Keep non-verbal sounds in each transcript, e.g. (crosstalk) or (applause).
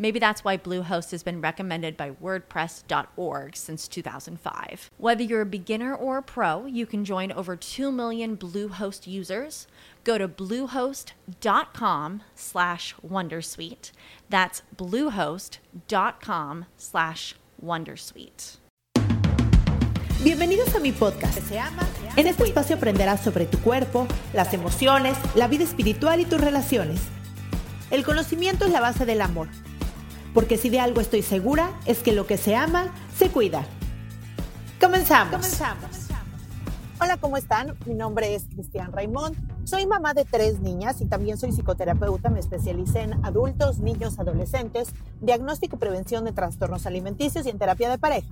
Maybe that's why Bluehost has been recommended by WordPress.org since 2005. Whether you're a beginner or a pro, you can join over 2 million Bluehost users. Go to bluehost.com slash Wondersuite. That's bluehost.com slash Wondersuite. Bienvenidos a mi podcast. En este espacio aprenderás sobre tu cuerpo, las emociones, la vida espiritual y tus relaciones. El conocimiento es la base del amor, porque si de algo estoy segura es que lo que se ama, se cuida. Comenzamos. Comenzamos. Hola, ¿cómo están? Mi nombre es Cristian Raimond. Soy mamá de tres niñas y también soy psicoterapeuta. Me especialicé en adultos, niños, adolescentes, diagnóstico y prevención de trastornos alimenticios y en terapia de pareja.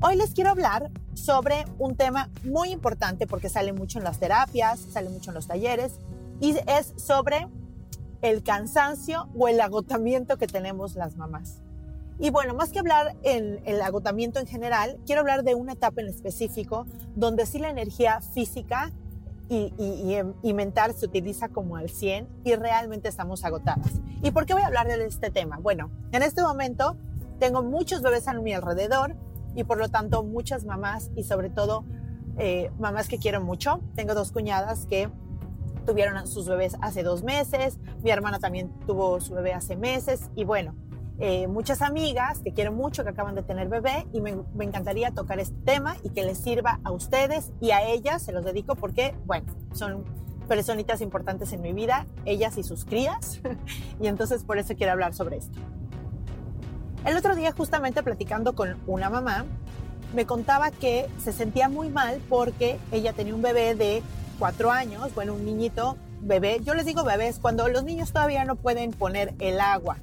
Hoy les quiero hablar sobre un tema muy importante porque sale mucho en las terapias, sale mucho en los talleres y es sobre el cansancio o el agotamiento que tenemos las mamás. Y bueno, más que hablar en el agotamiento en general, quiero hablar de una etapa en específico donde sí la energía física y, y, mental se utiliza como al 100 y realmente estamos agotadas. ¿Y por qué voy a hablar de este tema? Bueno, en este momento tengo muchos bebés a mi alrededor, y por lo tanto muchas mamás y sobre todo eh, mamás que quiero mucho. Tengo dos cuñadas que tuvieron sus bebés hace dos meses, mi hermana también tuvo su bebé hace meses y bueno, eh, muchas amigas que quiero mucho que acaban de tener bebé y me, me, encantaría tocar este tema y que les sirva a ustedes y a ellas, se los dedico porque, bueno, son personitas importantes en mi vida, ellas y sus crías, (laughs) y entonces por eso quiero hablar sobre esto. El otro día justamente platicando con una mamá, me contaba que se sentía muy mal porque ella tenía un bebé de cuatro años, bueno, un niñito bebé. Yo les digo bebés cuando los niños todavía no pueden poner el agua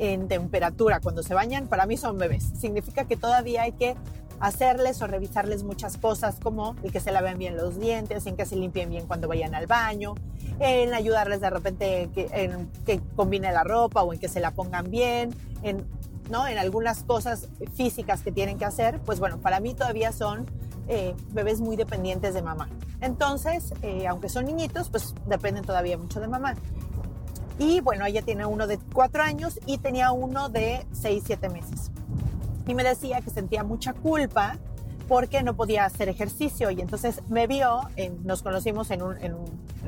en temperatura cuando se bañan, para mí son bebés. Significa que todavía hay que hacerles o revisarles muchas cosas como el que se laven bien los dientes, en que se limpien bien cuando vayan al baño, en ayudarles de repente en que combine la ropa o en que se la pongan bien, en ¿no? En algunas cosas físicas que tienen que hacer, pues bueno, para mí todavía son eh, bebés muy dependientes de mamá. Entonces, eh, aunque son niñitos, pues dependen todavía mucho de mamá. Y bueno, ella tiene uno de cuatro años y tenía uno de seis, siete meses. Y me decía que sentía mucha culpa porque no podía hacer ejercicio y entonces me vio, nos conocimos en, en,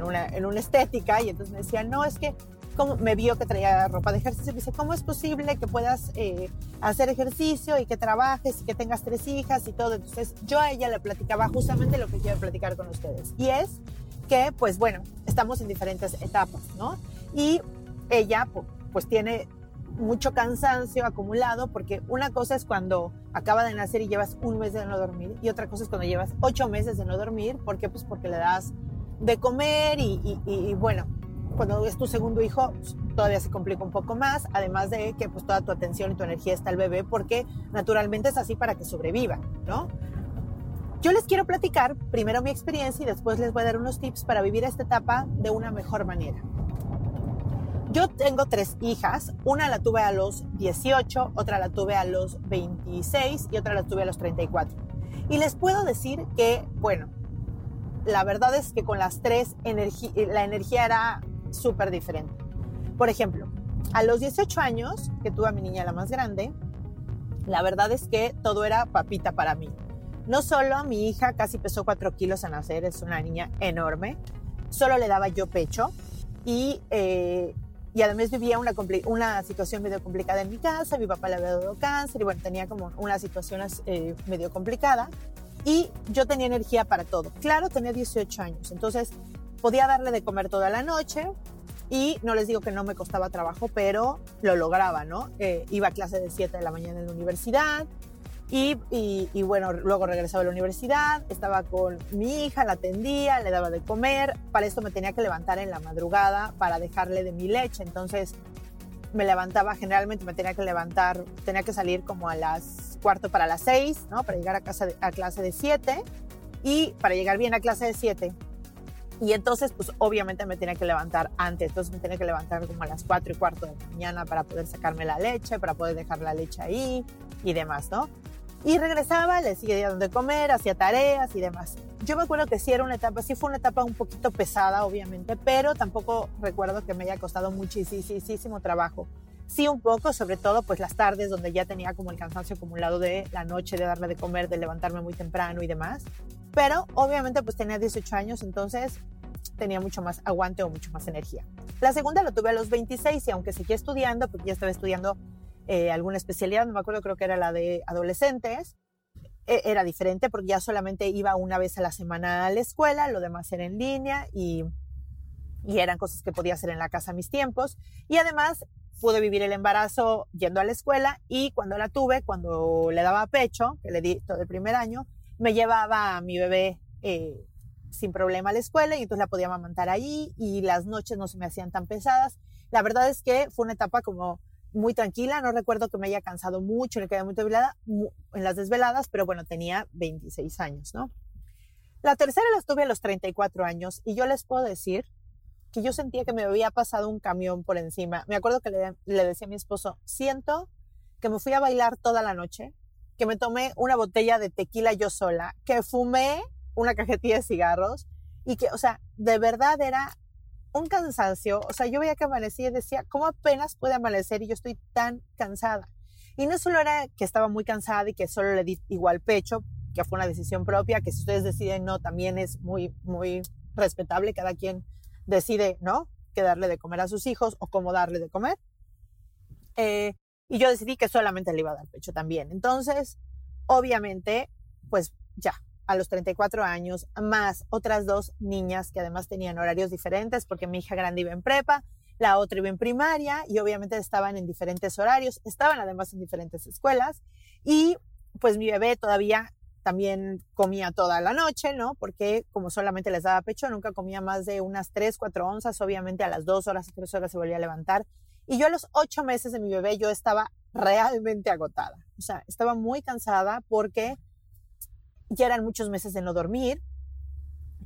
una, en, una, estética y entonces me decía, no, es que como me vio que traía ropa de ejercicio, me dice, ¿cómo es posible que puedas eh, hacer ejercicio y que trabajes y que tengas tres hijas y todo? Entonces yo a ella le platicaba justamente lo que quiero platicar con ustedes. Y es que, pues bueno, estamos en diferentes etapas, ¿no? Y ella, pues tiene mucho cansancio acumulado porque una cosa es cuando acaba de nacer y llevas un mes de no dormir y otra cosa es cuando llevas ocho meses de no dormir. ¿Por qué? Pues porque le das de comer y bueno, cuando es tu segundo hijo, pues, todavía se complica un poco más, además de que pues toda tu atención y tu energía está al bebé, porque naturalmente es así para que sobreviva, ¿no? Yo les quiero platicar primero mi experiencia y después les voy a dar unos tips para vivir esta etapa de una mejor manera. Yo tengo tres hijas, una la tuve a los 18, otra la tuve a los 26 y otra la tuve a los 34. Y les puedo decir que, bueno, la verdad es que con las tres la energía era súper diferente. Por ejemplo, a los 18 años, que tuve a mi niña la más grande, la verdad es que todo era papita para mí. No solo mi hija casi pesó 4 kilos a nacer, es una niña enorme, solo le daba yo pecho y, eh, y además vivía una, una situación medio complicada en mi casa, mi papá le había dado cáncer y bueno, tenía como una situación eh, medio complicada y yo tenía energía para todo. Claro, tenía 18 años, entonces podía darle de comer toda la noche, y no les digo que no me costaba trabajo, pero lo lograba, ¿no? Eh, iba a clase de 7 de la mañana en la universidad y, y, bueno, luego regresaba a la universidad, estaba con mi hija, la atendía, le daba de comer, para esto me tenía que levantar en la madrugada para dejarle de mi leche, entonces me levantaba, generalmente me tenía que levantar, tenía que salir como a las cuarto para las 6, ¿no? Para llegar a, casa a clase de 7 y para llegar bien a clase de 7 y entonces, pues obviamente me tenía que levantar antes, entonces me tenía que levantar como a las 4 y cuarto de la mañana para poder sacarme la leche, para poder dejar la leche ahí y demás, ¿no? Y regresaba, le seguía dando de comer, hacía tareas y demás. Yo me acuerdo que sí era una etapa, sí fue una etapa un poquito pesada, obviamente, pero tampoco recuerdo que me haya costado muchísimo trabajo. Sí, un poco, sobre todo pues las tardes donde ya tenía como el cansancio acumulado de la noche, de darle de comer, de levantarme muy temprano y demás. Pero obviamente pues tenía 18 años, entonces tenía mucho más aguante o mucho más energía. La segunda lo tuve a los 26 y aunque seguía estudiando, porque ya estaba estudiando eh, alguna especialidad, no me acuerdo, creo que era la de adolescentes, e, era diferente porque ya solamente iba una vez a la semana a la escuela, lo demás era en línea y, y eran cosas que podía hacer en la casa a mis tiempos. Y además pude vivir el embarazo yendo a la escuela y cuando la tuve, cuando le daba pecho, que le di todo el primer año, me llevaba a mi bebé eh, sin problema a la escuela y entonces la podía amamantar ahí y las noches no se me hacían tan pesadas. La verdad es que fue una etapa como muy tranquila, no recuerdo que me haya cansado mucho, le quedé muy desvelada en las desveladas, pero bueno, tenía 26 años, ¿no? La tercera la tuve a los 34 años y yo les puedo decir que yo sentía que me había pasado un camión por encima. Me acuerdo que le, le decía a mi esposo, siento que me fui a bailar toda la noche, que me tomé una botella de tequila yo sola, que fumé una cajetilla de cigarros y que, o sea, de verdad era un cansancio. O sea, yo veía que amanecía y decía, ¿cómo apenas puede amanecer y yo estoy tan cansada? Y no solo era que estaba muy cansada y que solo le di igual pecho, que fue una decisión propia, que si ustedes deciden no, también es muy, muy respetable. Cada quien decide, ¿no? Que darle de comer a sus hijos o cómo darle de comer. Eh, y yo decidí que solamente le iba a dar pecho también. Entonces, obviamente, pues ya, a los 34 años, más otras dos niñas que además tenían horarios diferentes, porque mi hija grande iba en prepa, la otra iba en primaria y obviamente estaban en diferentes horarios, estaban además en diferentes escuelas y pues mi bebé todavía también comía toda la noche, ¿no? Porque como solamente les daba pecho, nunca comía más de unas 3, 4 onzas, obviamente a las 2 horas, 3 horas se volvía a levantar y yo a los ocho meses de mi bebé yo estaba realmente agotada. O sea, estaba muy cansada porque ya eran muchos meses de no dormir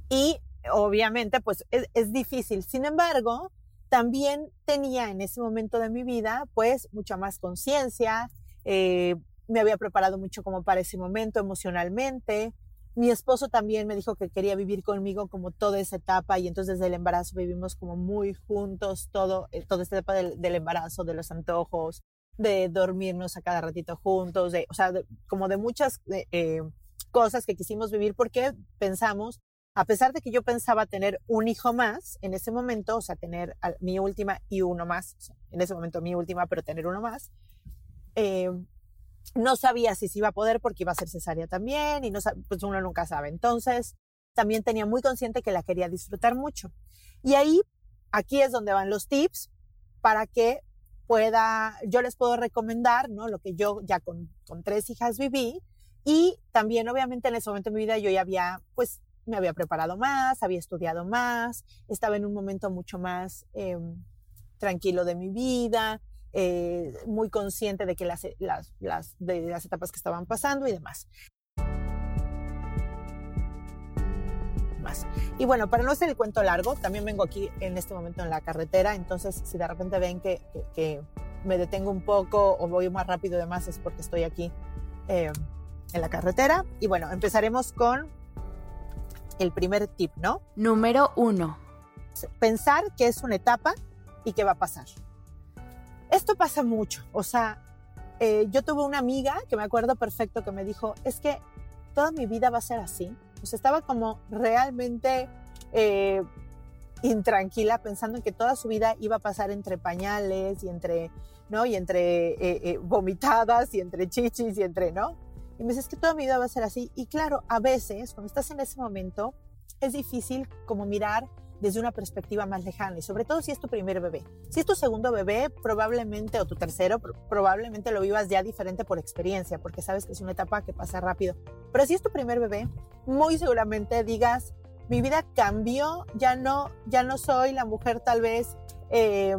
y obviamente pues es, difícil. Sin embargo, también tenía en ese momento de mi vida pues mucha más conciencia, eh, me había preparado mucho como para ese momento emocionalmente, mi esposo también me dijo que quería vivir conmigo como toda esa etapa y entonces desde el embarazo vivimos como muy juntos todo, eh, toda esta etapa del, embarazo, de los antojos, de dormirnos a cada ratito juntos, de, o sea, como de muchas eh, cosas que quisimos vivir porque pensamos, a pesar de que yo pensaba tener un hijo más en ese momento, o sea, tener mi última y uno más, en ese momento mi última, pero tener uno más, eh, no sabía si se iba a poder porque iba a ser cesárea también y no pues uno nunca sabe. Entonces, también tenía muy consciente que la quería disfrutar mucho. Y ahí, aquí es donde van los tips para que pueda, yo les puedo recomendar, ¿no? Lo que yo ya con, con tres hijas viví y también obviamente en ese momento de mi vida yo ya había, pues me había preparado más, había estudiado más, estaba en un momento mucho más eh, tranquilo de mi vida, eh, muy consciente de que las, las, las, de las etapas que estaban pasando y demás. Más. Y bueno, para no hacer el cuento largo, también vengo aquí en este momento en la carretera, entonces si de repente ven que, que, me detengo un poco o voy más rápido y demás es porque estoy aquí eh, en la carretera. Y bueno, empezaremos con el primer tip, ¿no? Número uno. Pensar que es una etapa y que va a pasar. Esto pasa mucho, o sea, eh, yo tuve una amiga que me acuerdo perfecto que me dijo, es que toda mi vida va a ser así. O sea, estaba como realmente eh, intranquila pensando en que toda su vida iba a pasar entre pañales y entre, ¿no? Y entre eh, vomitadas y entre chichis y entre, ¿no? Y me dice, es que toda mi vida va a ser así. Y claro, a veces, cuando estás en ese momento, es difícil como mirar desde una perspectiva más lejana y sobre todo si es tu primer bebé. Si es tu segundo bebé, probablemente, o tu tercero, probablemente lo vivas ya diferente por experiencia, porque sabes que es una etapa que pasa rápido. Pero si es tu primer bebé, muy seguramente digas, mi vida cambió, ya no, ya no soy la mujer tal vez eh,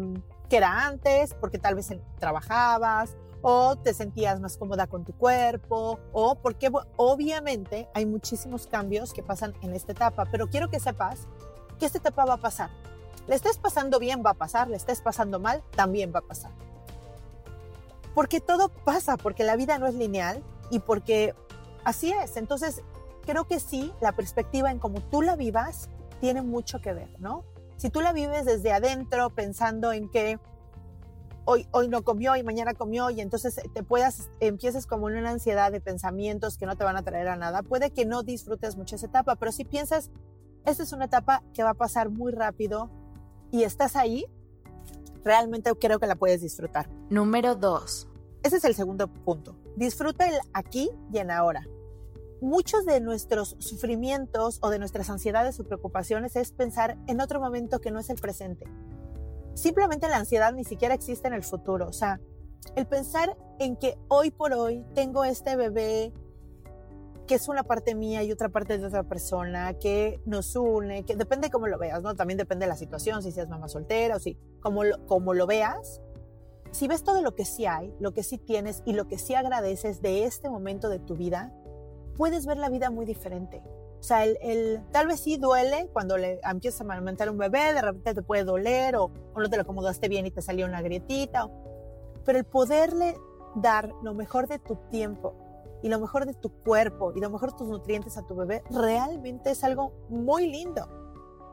que era antes, porque tal vez trabajabas o te sentías más cómoda con tu cuerpo o porque obviamente hay muchísimos cambios que pasan en esta etapa, pero quiero que sepas que esta etapa va a pasar. Le estés pasando bien, va a pasar, le estés pasando mal, también va a pasar. Porque todo pasa, porque la vida no es lineal y porque así es. Entonces, creo que sí, la perspectiva en cómo tú la vivas tiene mucho que ver, ¿no? Si tú la vives desde adentro pensando en que hoy, hoy no comió y mañana comió y entonces te puedas, empieces como en una ansiedad de pensamientos que no te van a traer a nada, puede que no disfrutes mucho esa etapa, pero si piensas esta es una etapa que va a pasar muy rápido y estás ahí, realmente creo que la puedes disfrutar. Número dos. Ese es el segundo punto. Disfruta el aquí y en ahora. Muchos de nuestros sufrimientos o de nuestras ansiedades o preocupaciones es pensar en otro momento que no es el presente. Simplemente la ansiedad ni siquiera existe en el futuro. O sea, el pensar en que hoy por hoy tengo este bebé que es una parte mía y otra parte de otra persona, que nos une, que depende cómo lo veas, ¿no? También depende de la situación, si seas mamá soltera o si, como lo, como lo veas, si ves todo lo que sí hay, lo que sí tienes y lo que sí agradeces de este momento de tu vida, puedes ver la vida muy diferente. O sea, el, tal vez sí duele cuando le empiezas a amamantar un bebé, de repente te puede doler o, o no te lo acomodaste bien y te salió una grietita. Pero el poderle dar lo mejor de tu tiempo y lo mejor de tu cuerpo y lo mejor de tus nutrientes a tu bebé realmente es algo muy lindo.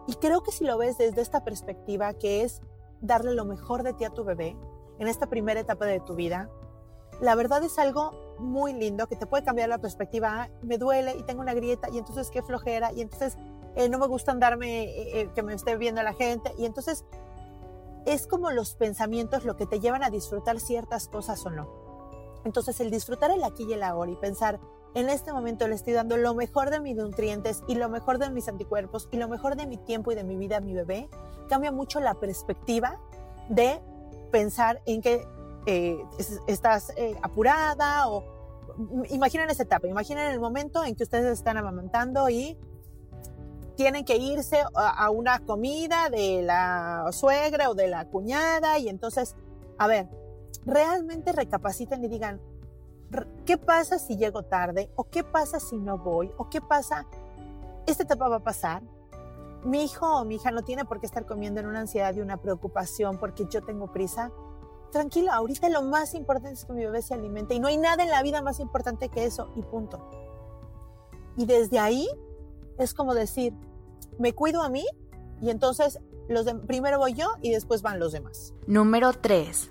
Y creo que si lo ves desde esta perspectiva, que es darle lo mejor de ti a tu bebé en esta primera etapa de tu vida, la verdad es algo muy lindo que te puede cambiar la perspectiva. Ah, me duele y tengo una grieta y entonces qué flojera y entonces eh, no me gusta andarme, eh, eh, que me esté viendo la gente. Y entonces es como los pensamientos lo que te llevan a disfrutar ciertas cosas o no. Entonces el disfrutar el aquí y el ahora y pensar, en este momento le estoy dando lo mejor de mis nutrientes y lo mejor de mis anticuerpos y lo mejor de mi tiempo y de mi vida a mi bebé, cambia mucho la perspectiva de pensar en que eh, estás eh, apurada o imaginen esa etapa, imaginen el momento en que ustedes están amamantando y tienen que irse a una comida de la suegra o de la cuñada y entonces, a ver, realmente recapaciten y digan, ¿qué pasa si llego tarde? ¿O qué pasa si no voy? ¿O qué pasa? Esta etapa va a pasar. Mi hijo o mi hija no tiene por qué estar comiendo en una ansiedad y una preocupación porque yo tengo prisa. Tranquilo, ahorita lo más importante es que mi bebé se alimente y no hay nada en la vida más importante que eso y punto. Y desde ahí es como decir, me cuido a mí y entonces los de, primero voy yo y después van los demás. Número 3.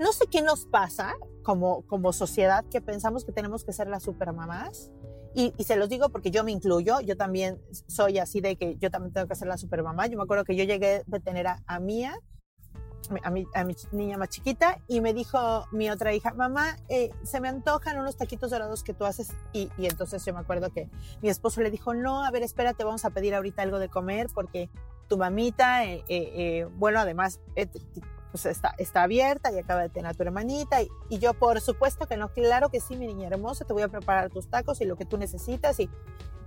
No sé qué nos pasa como, como sociedad que pensamos que tenemos que ser las supermamás. Y, y se los digo porque yo me incluyo, yo también soy así de que yo también tengo que ser la supermamá. Yo me acuerdo que yo llegué de tener a, a Mía a mi, a mi niña más chiquita y me dijo mi otra hija, mamá, eh, se me antojan unos taquitos dorados que tú haces y, y, entonces yo me acuerdo que mi esposo le dijo, no, a ver, espérate, vamos a pedir ahorita algo de comer porque tu mamita, eh, eh, eh bueno, además eh, pues está, está abierta y acaba de tener a tu hermanita y, y, yo por supuesto que no, claro que sí, mi niña hermosa, te voy a preparar tus tacos y lo que tú necesitas y,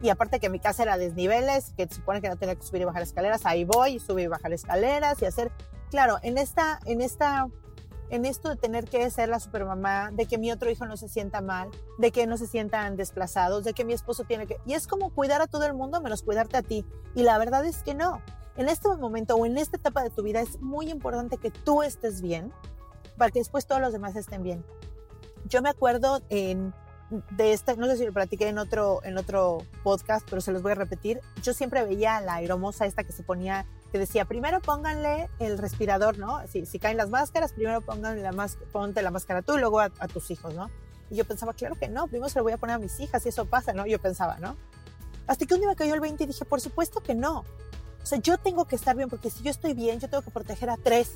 y aparte que mi casa era desniveles, que se supone que no tenía que subir y bajar escaleras, ahí voy, subir y bajar escaleras y hacer claro, en esta, en esta, en esto de tener que ser la supermamá, de que mi otro hijo no se sienta mal, de que no se sientan desplazados, de que mi esposo tiene que, y es como cuidar a todo el mundo menos cuidarte a ti. Y la verdad es que no. En este momento o en esta etapa de tu vida es muy importante que tú estés bien para que después todos los demás estén bien. Yo me acuerdo en, de esta, no sé si lo platiqué en otro, en otro podcast, pero se los voy a repetir. Yo siempre veía a la aeromosa esta que se ponía que decía, primero pónganle el respirador, ¿no? Si, si caen las máscaras, primero pónganle la máscara, ponte la máscara tú luego a, a, tus hijos, ¿no? Y yo pensaba, claro que no, primero se lo voy a poner a mis hijas y eso pasa, ¿no? Yo pensaba, ¿no? Hasta que un día me cayó el 20 y dije, por supuesto que no. O sea, yo tengo que estar bien porque si yo estoy bien, yo tengo que proteger a tres,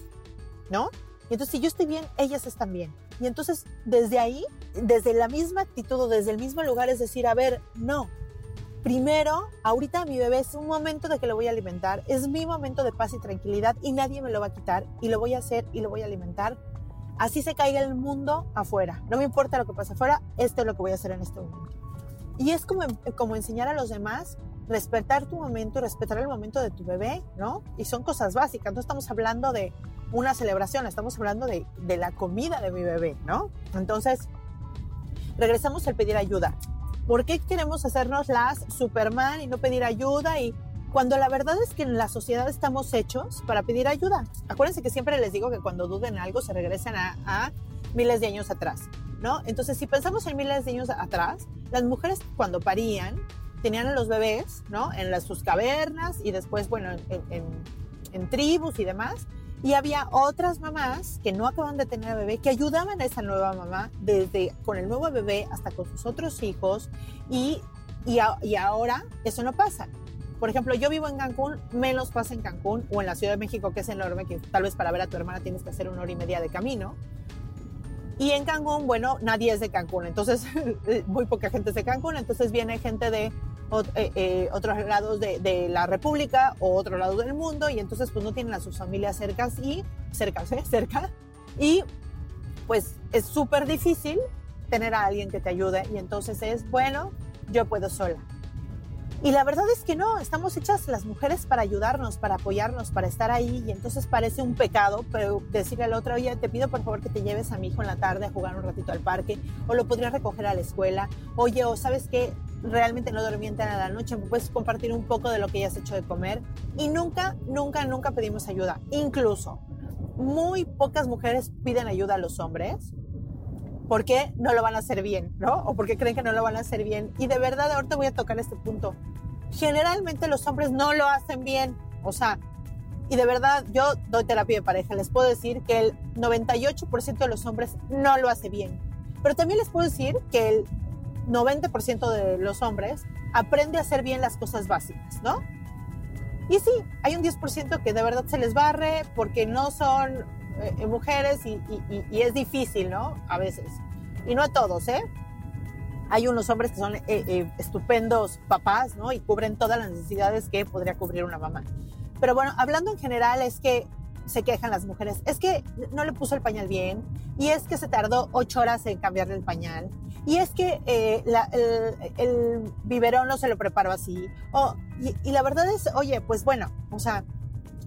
¿no? Y entonces si yo estoy bien, ellas están bien. Y entonces desde ahí, desde la misma actitud o desde el mismo lugar es decir, a ver, no, primero, ahorita mi bebé es un momento de que lo voy a alimentar, es mi momento de paz y tranquilidad y nadie me lo va a quitar y lo voy a hacer y lo voy a alimentar. Así se caiga el mundo afuera. No me importa lo que pase afuera, esto es lo que voy a hacer en este momento. Y es como, como enseñar a los demás respetar tu momento, respetar el momento de tu bebé, ¿no? Y son cosas básicas, no estamos hablando de una celebración, estamos hablando de, de la comida de mi bebé, ¿no? Entonces, regresamos al pedir ayuda. ¿Por qué queremos hacernos las Superman y no pedir ayuda? Y cuando la verdad es que en la sociedad estamos hechos para pedir ayuda. Acuérdense que siempre les digo que cuando duden algo se regresan a, a miles de años atrás, ¿no? Entonces, si pensamos en miles de años atrás, las mujeres cuando parían tenían a los bebés, ¿no? En las, sus cavernas y después, bueno, en, en, en tribus y demás. Y había otras mamás que no acaban de tener bebé que ayudaban a esa nueva mamá desde con el nuevo bebé hasta con sus otros hijos y, y, a, y ahora eso no pasa. Por ejemplo, yo vivo en Cancún, menos pasa en Cancún o en la Ciudad de México, que es enorme, que tal vez para ver a tu hermana tienes que hacer una hora y media de camino. Y en Cancún, bueno, nadie es de Cancún, entonces (laughs) muy poca gente es de Cancún, entonces viene gente de eh, eh, otros lados de, la República o otro lado del mundo y entonces pues no tienen a sus familias cercas y cercas, ¿eh? cerca y pues es súper difícil tener a alguien que te ayude y entonces es bueno, yo puedo sola. Y la verdad es que no, estamos hechas las mujeres para ayudarnos, para apoyarnos, para estar ahí y entonces parece un pecado pero decirle al otro, oye, te pido por favor que te lleves a mi hijo en la tarde a jugar un ratito al parque o lo podrías recoger a la escuela, oye, o sabes qué, realmente no dormí entera la noche, puedes compartir un poco de lo que ya has hecho de comer y nunca, nunca, nunca pedimos ayuda. Incluso muy pocas mujeres piden ayuda a los hombres porque no lo van a hacer bien, ¿no? O porque creen que no lo van a hacer bien. Y de verdad, ahorita voy a tocar este punto. Generalmente los hombres no lo hacen bien. O sea, y de verdad, yo doy terapia de pareja. Les puedo decir que el 98% de los hombres no lo hace bien. Pero también les puedo decir que el 90% de los hombres aprende a hacer bien las cosas básicas, ¿no? Y sí, hay un 10% que de verdad se les barre porque no son eh, mujeres y, y, y, es difícil, ¿no? A veces. Y no a todos, ¿eh? Hay unos hombres que son eh, eh, estupendos papás, ¿no? Y cubren todas las necesidades que podría cubrir una mamá. Pero bueno, hablando en general es que se quejan las mujeres, es que no le puso el pañal bien, y es que se tardó ocho horas en cambiarle el pañal, y es que eh, la, el, el, biberón no se lo preparó así, o, y, y, la verdad es, oye, pues bueno, o sea,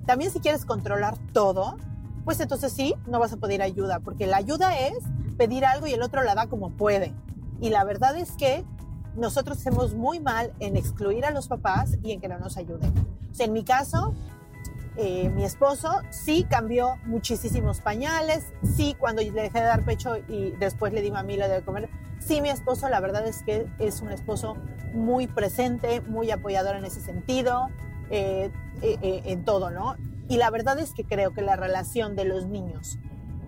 también si quieres controlar todo, pues entonces sí, no vas a pedir ayuda, porque la ayuda es pedir algo y el otro la da como puede. Y la verdad es que nosotros hacemos muy mal en excluir a los papás y en que no nos ayuden. O sea, en mi caso, eh, mi esposo sí cambió muchísimos pañales, sí cuando le dejé de dar pecho y después le di mamila de comer, sí mi esposo la verdad es que es un esposo muy presente, muy apoyador en ese sentido, eh, eh, en todo, ¿no? Y la verdad es que creo que la relación de los niños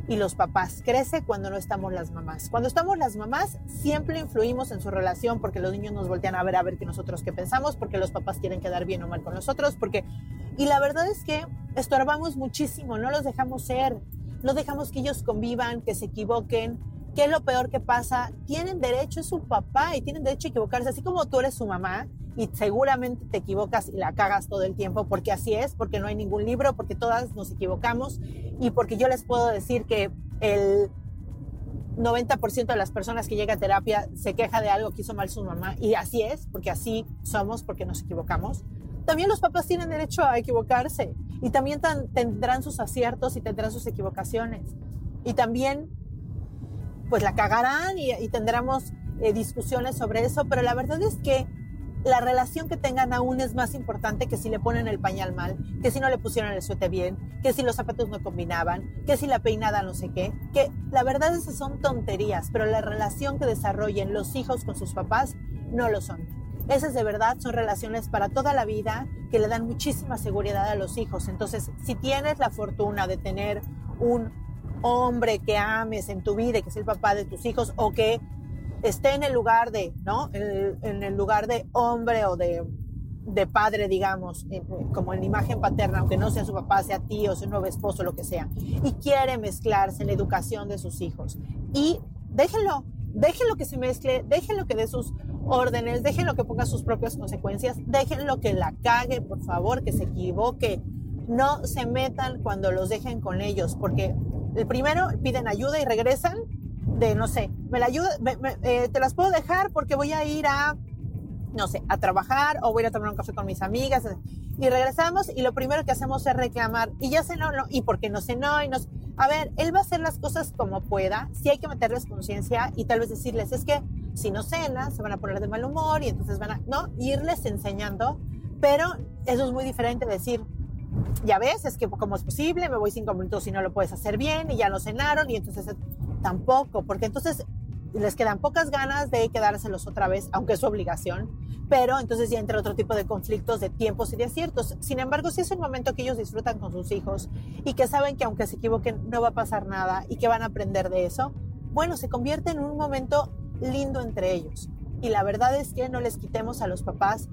y los papás. Crece cuando no estamos las mamás. Cuando estamos las mamás, siempre influimos en su relación porque los niños nos voltean a ver a ver qué nosotros qué pensamos, porque los papás quieren quedar bien o mal con nosotros, porque... Y la verdad es que estorbamos muchísimo, no los dejamos ser, no dejamos que ellos convivan, que se equivoquen. ¿Qué es lo peor que pasa? Tienen derecho, es su papá y tienen derecho a equivocarse, así como tú eres su mamá y seguramente te equivocas y la cagas todo el tiempo, porque así es, porque no hay ningún libro, porque todas nos equivocamos y porque yo les puedo decir que el 90% de las personas que llegan a terapia se queja de algo que hizo mal su mamá y así es, porque así somos, porque nos equivocamos. También los papás tienen derecho a equivocarse y también tendrán sus aciertos y tendrán sus equivocaciones. Y también, pues la cagarán y, tendremos eh, discusiones sobre eso, pero la verdad es que la relación que tengan aún es más importante que si le ponen el pañal mal, que si no le pusieron el suéter bien, que si los zapatos no combinaban, que si la peinada no sé qué, que la verdad esas son tonterías, pero la relación que desarrollen los hijos con sus papás no lo son. Esas de verdad son relaciones para toda la vida que le dan muchísima seguridad a los hijos. Entonces, si tienes la fortuna de tener un hombre que ames en tu vida que es el papá de tus hijos o que esté en el lugar de, ¿no? En el, lugar de hombre o de, de padre, digamos, como en la imagen paterna, aunque no sea su papá, sea tío, sea nuevo esposo, lo que sea, y quiere mezclarse en la educación de sus hijos. Y déjenlo, déjenlo que se mezcle, déjenlo que dé sus órdenes, déjenlo que ponga sus propias consecuencias, déjenlo que la cague, por favor, que se equivoque. No se metan cuando los dejen con ellos, porque el primero piden ayuda y regresan de, no sé, me la ayuda, eh, te las puedo dejar porque voy a ir a, no sé, a trabajar o voy a, tomar un café con mis amigas y regresamos y lo primero que hacemos es reclamar y ya cenó, no, y porque no cenó y nos, a ver, él va a hacer las cosas como pueda, si hay que meterles conciencia y tal vez decirles, es que si no cena, se van a poner de mal humor y entonces van a, no, irles enseñando, pero eso es muy diferente decir, ya ves, es que como es posible, me voy cinco minutos y no lo puedes hacer bien y ya no cenaron y entonces tampoco, porque entonces les quedan pocas ganas de quedárselos otra vez, aunque es su obligación, pero entonces ya entra otro tipo de conflictos de tiempos y de aciertos. Sin embargo, si es un momento que ellos disfrutan con sus hijos y que saben que aunque se equivoquen no va a pasar nada y que van a aprender de eso, bueno, se convierte en un momento lindo entre ellos. Y la verdad es que no les quitemos a los papás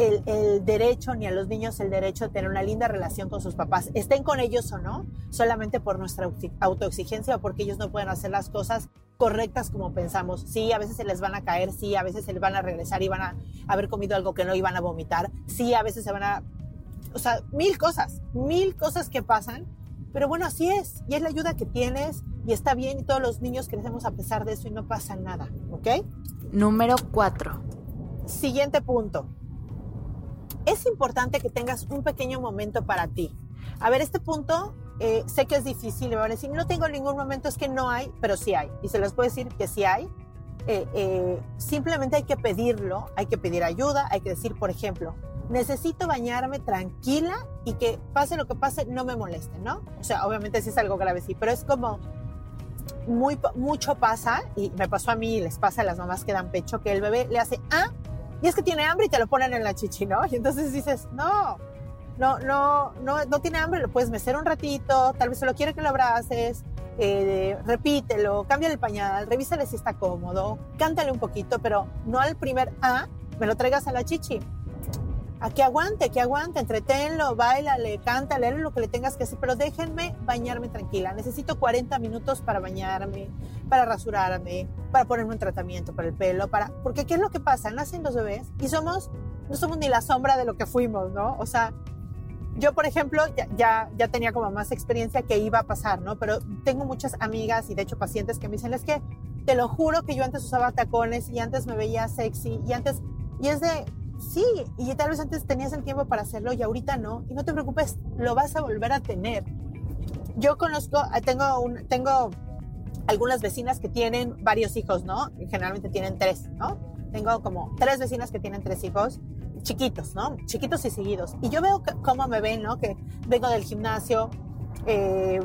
el, derecho ni a los niños el derecho de tener una linda relación con sus papás, estén con ellos o no, solamente por nuestra autoexigencia o porque ellos no pueden hacer las cosas correctas como pensamos. Sí, a veces se les van a caer, sí, a veces se les van a regresar y van a haber comido algo que no iban a vomitar, sí, a veces se van a... O sea, mil cosas, mil cosas que pasan, pero bueno, así es, y es la ayuda que tienes y está bien y todos los niños crecemos a pesar de eso y no pasa nada, ¿ok? Número cuatro. Siguiente punto es importante que tengas un pequeño momento para ti. A ver, este punto eh, sé que es difícil, me van a decir, no tengo ningún momento, es que no hay, pero sí hay. Y se les puedo decir que sí hay. Eh, eh, simplemente hay que pedirlo, hay que pedir ayuda, hay que decir, por ejemplo, necesito bañarme tranquila y que pase lo que pase, no me moleste, ¿no? O sea, obviamente sí es algo grave, sí, pero es como muy, mucho pasa, y me pasó a mí y les pasa a las mamás que dan pecho, que el bebé le hace, ah, y es que tiene hambre y te lo ponen en la chichi, ¿no? Y entonces dices, no, no, no, no, no tiene hambre, lo puedes mecer un ratito, tal vez solo quiere que lo abraces, eh, repítelo, cambia el pañal, revísale si está cómodo, cántale un poquito, pero no al primer A, me lo traigas a la chichi a que aguante, que aguante, entretenlo, bailale, cántale, lo que le tengas que hacer, pero déjenme bañarme tranquila. Necesito 40 minutos para bañarme, para rasurarme, para ponerme un tratamiento para el pelo, para, porque ¿qué es lo que pasa? Nacen los bebés y somos, no somos ni la sombra de lo que fuimos, ¿no? O sea, yo, por ejemplo, ya, ya, ya tenía como más experiencia que iba a pasar, ¿no? Pero tengo muchas amigas y de hecho pacientes que me dicen, es que te lo juro que yo antes usaba tacones y antes me veía sexy y antes, y es de, Sí, y tal vez antes tenías el tiempo para hacerlo y ahorita no. Y no te preocupes, lo vas a volver a tener. Yo conozco, eh, tengo, un, tengo algunas vecinas que tienen varios hijos, ¿no? Generalmente tienen tres, ¿no? Tengo como tres vecinas que tienen tres hijos chiquitos, ¿no? Chiquitos y seguidos. Y yo veo cómo me ven, ¿no? Que vengo del gimnasio, eh,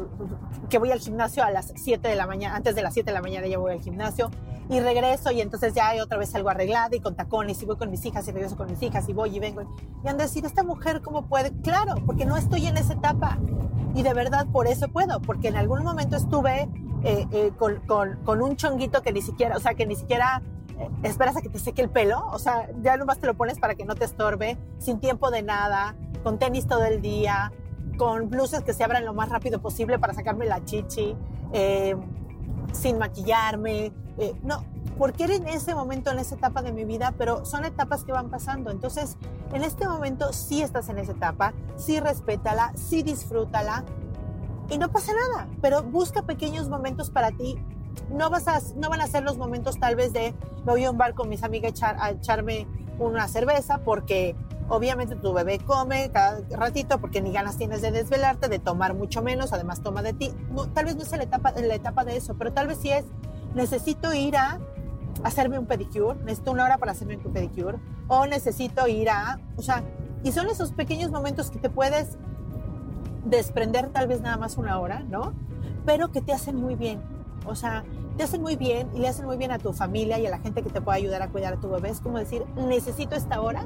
que voy al gimnasio a las 7 de la mañana, antes de las 7 de la mañana ya voy al gimnasio, y regreso y entonces ya hay otra vez algo arreglada y con tacones y voy con mis hijas y regreso con mis hijas y voy y vengo. Y han de decir, esta mujer, ¿cómo puede? Claro, porque no estoy en esa etapa. Y de verdad por eso puedo, porque en algún momento estuve eh, eh, con, con, con, un chonguito que ni siquiera, o sea, que ni siquiera eh, esperas a que te seque el pelo, o sea, ya nomás te lo pones para que no te estorbe, sin tiempo de nada, con tenis todo el día, con blusas que se abran lo más rápido posible para sacarme la chichi, sin maquillarme, no, porque era en ese momento, en esa etapa de mi vida, pero son etapas que van pasando. Entonces, en este momento sí estás en esa etapa, sí respétala, sí disfrútala y no pasa nada, pero busca pequeños momentos para ti. No, vas a, no van a ser los momentos tal vez de me voy a un bar con mis amigas echar, a echarme una cerveza porque obviamente tu bebé come cada ratito porque ni ganas tienes de desvelarte, de tomar mucho menos, además toma de ti. tal vez no es la etapa, la etapa de eso, pero tal vez sí es necesito ir a hacerme un pedicure, necesito una hora para hacerme un pedicure, o necesito ir a, o sea, y son esos pequeños momentos que te puedes desprender tal vez nada más una hora, ¿no? Pero que te hacen muy bien, o sea, te hacen muy bien y le hacen muy bien a tu familia y a la gente que te puede ayudar a cuidar a tu bebé. Es como decir, necesito esta hora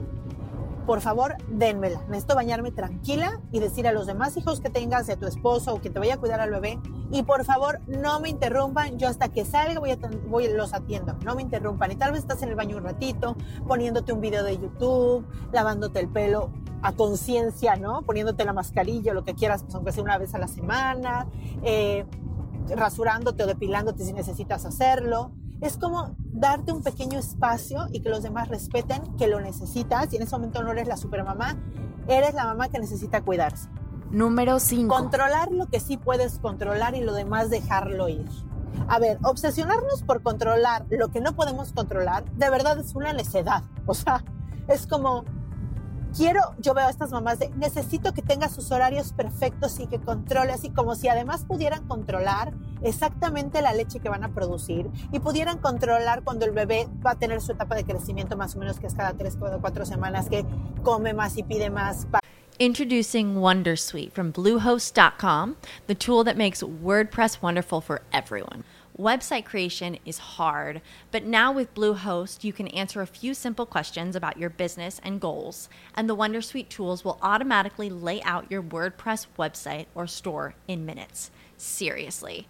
por favor, dénmela. Necesito bañarme tranquila y decir a los demás hijos que tengas, a tu esposo o que te vaya a cuidar al bebé, y por favor, no me interrumpan. Yo hasta que salga voy a, los atiendo. No me interrumpan. Y tal vez estás en el baño un ratito, poniéndote un video de YouTube, lavándote el pelo a conciencia, ¿no? Poniéndote la mascarilla, lo que quieras, pues aunque sea una vez a la semana, eh, rasurándote o depilándote si necesitas hacerlo es como darte un pequeño espacio y que los demás respeten que lo necesitas y en ese momento no eres la supermamá, eres la mamá que necesita cuidarse. Número 5. Controlar lo que sí puedes controlar y lo demás dejarlo ir. A ver, obsesionarnos por controlar lo que no podemos controlar, de verdad es una necedad. O sea, es como, quiero, yo veo a estas mamás de, necesito que tenga sus horarios perfectos y que controle, así como si además pudieran controlar exactamente la leche que van a producir y pudieran controlar cuando el bebé va a tener su etapa de crecimiento más o menos que es cada 3 o 4 semanas que come más y pide más. Introducing Wondersuite from Bluehost.com, the tool that makes WordPress wonderful for everyone. Website creation is hard, but now with Bluehost, you can answer a few simple questions about your business and goals, and the Wondersuite tools will automatically lay out your WordPress website or store in minutes. Seriously.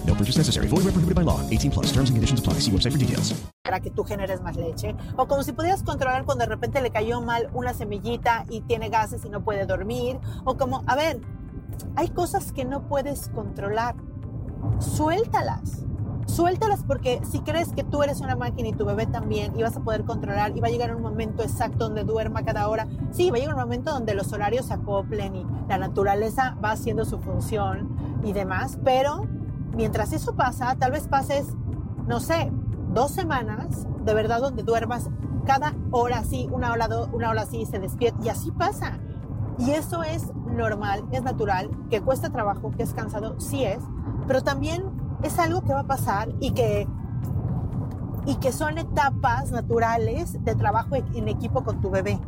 Purchase necessary. Void where prohibited by law. 18 plus. Terms and conditions apply. See website for details. Para que tú generes más leche. O como si pudieras controlar cuando de repente le cayó mal una semillita y tiene gases y no puede dormir. O como, a ver, hay cosas que no puedes controlar. Suéltalas. Suéltalas porque si crees que tú eres una máquina y tu bebé también y vas a poder controlar y va a llegar un momento exacto donde duerma cada hora, sí, va a llegar un momento donde los horarios se acoplen y la naturaleza va haciendo su función y demás, pero mientras eso pasa, tal vez pases, no sé, dos semanas de verdad donde duermas cada hora así, una hora, una hora así, se despierta y así pasa. Y eso es normal, es natural, que cuesta trabajo, que es cansado, sí es, pero también es algo que va a pasar y que, y que son etapas naturales de trabajo en equipo con tu bebé.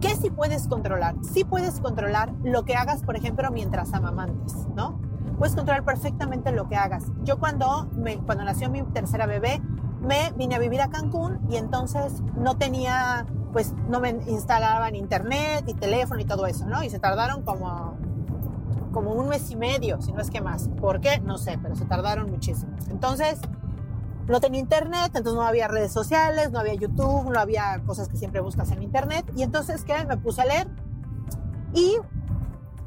¿Qué sí puedes controlar? Sí puedes controlar lo que hagas, por ejemplo, mientras amamantes, ¿no? Puedes controlar perfectamente lo que hagas. Yo cuando, me, cuando nació mi tercera bebé, me vine a vivir a Cancún y entonces no tenía, pues no me instalaban internet y teléfono y todo eso, ¿no? Y se tardaron como, como un mes y medio, si no es que más. ¿Por qué? No sé, pero se tardaron muchísimo. Entonces, no tenía internet, entonces no había redes sociales, no había YouTube, no había cosas que siempre buscas en internet. Y entonces, ¿qué? Me puse a leer. Y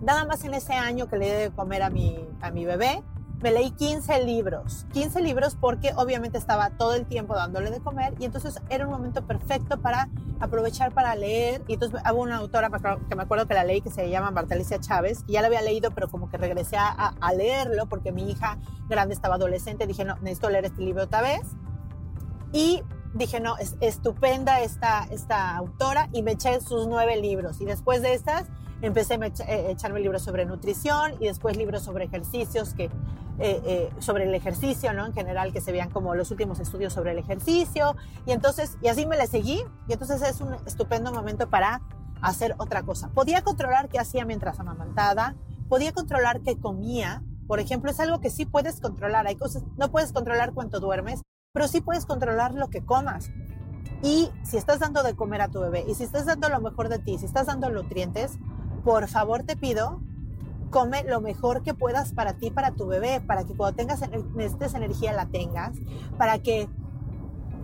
nada más en ese año que le de comer a mi, a mi bebé, me leí 15 libros. 15 libros porque obviamente estaba todo el tiempo dándole de comer y entonces era un momento perfecto para aprovechar para leer. Y entonces hubo una autora que me acuerdo que la leí que se llama Martalicia Chávez, y ya la había leído, pero como que regresé a, a leerlo porque mi hija grande estaba adolescente. Dije, no, necesito leer este libro otra vez. Y dije, no, es estupenda esta, esta autora y me eché sus nueve libros. Y después de estas empecé a eh, echarme libros sobre nutrición y después libros sobre ejercicios, que, eh, eh, sobre el ejercicio, ¿no? En general, que se vean como los últimos estudios sobre el ejercicio. Y entonces, y así me le seguí. Y entonces es un estupendo momento para hacer otra cosa. Podía controlar qué hacía mientras amamantaba, podía controlar qué comía. Por ejemplo, es algo que sí puedes controlar. Hay cosas, no puedes controlar cuánto duermes, pero sí puedes controlar lo que comas. Y si estás dando de comer a tu bebé y si estás dando lo mejor de ti, si estás dando nutrientes, por favor te pido, come lo mejor que puedas para ti, para tu bebé, para que cuando tengas necesites energía la tengas, para que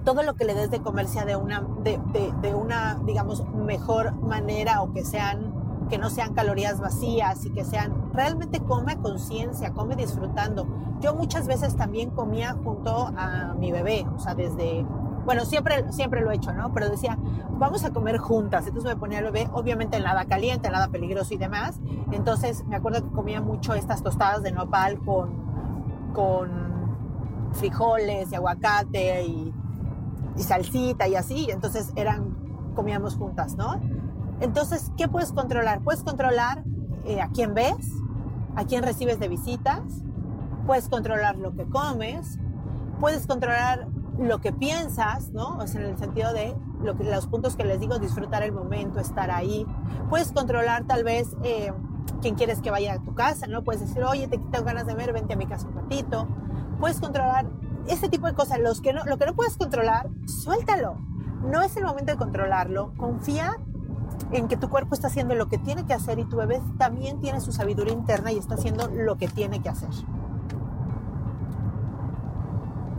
todo lo que le des de comer sea de una, de, de, una, digamos, mejor manera o que sean que no sean calorías vacías y que sean realmente come conciencia, come disfrutando. Yo muchas veces también comía junto a mi bebé, o sea, desde bueno, siempre, siempre lo he hecho, ¿no? Pero decía, vamos a comer juntas. Entonces me ponía el bebé, obviamente en nada caliente, en nada peligroso y demás. Entonces me acuerdo que comía mucho estas tostadas de nopal con, con frijoles y aguacate y, y salsita y así. Entonces eran, comíamos juntas, ¿no? Entonces, ¿qué puedes controlar? Puedes controlar eh, a quién ves, a quién recibes de visitas, puedes controlar lo que comes, puedes controlar lo que piensas, ¿no? O sea, en el sentido de lo que, los puntos que les digo, disfrutar el momento, estar ahí. Puedes controlar tal vez eh, quién quieres que vaya a tu casa, ¿no? Puedes decir, oye, te tengo ganas de ver, vente a mi casa un ratito. Puedes controlar ese tipo de cosas. Los que no, lo que no puedes controlar, suéltalo. No es el momento de controlarlo. Confía en que tu cuerpo está haciendo lo que tiene que hacer y tu bebé también tiene su sabiduría interna y está haciendo lo que tiene que hacer.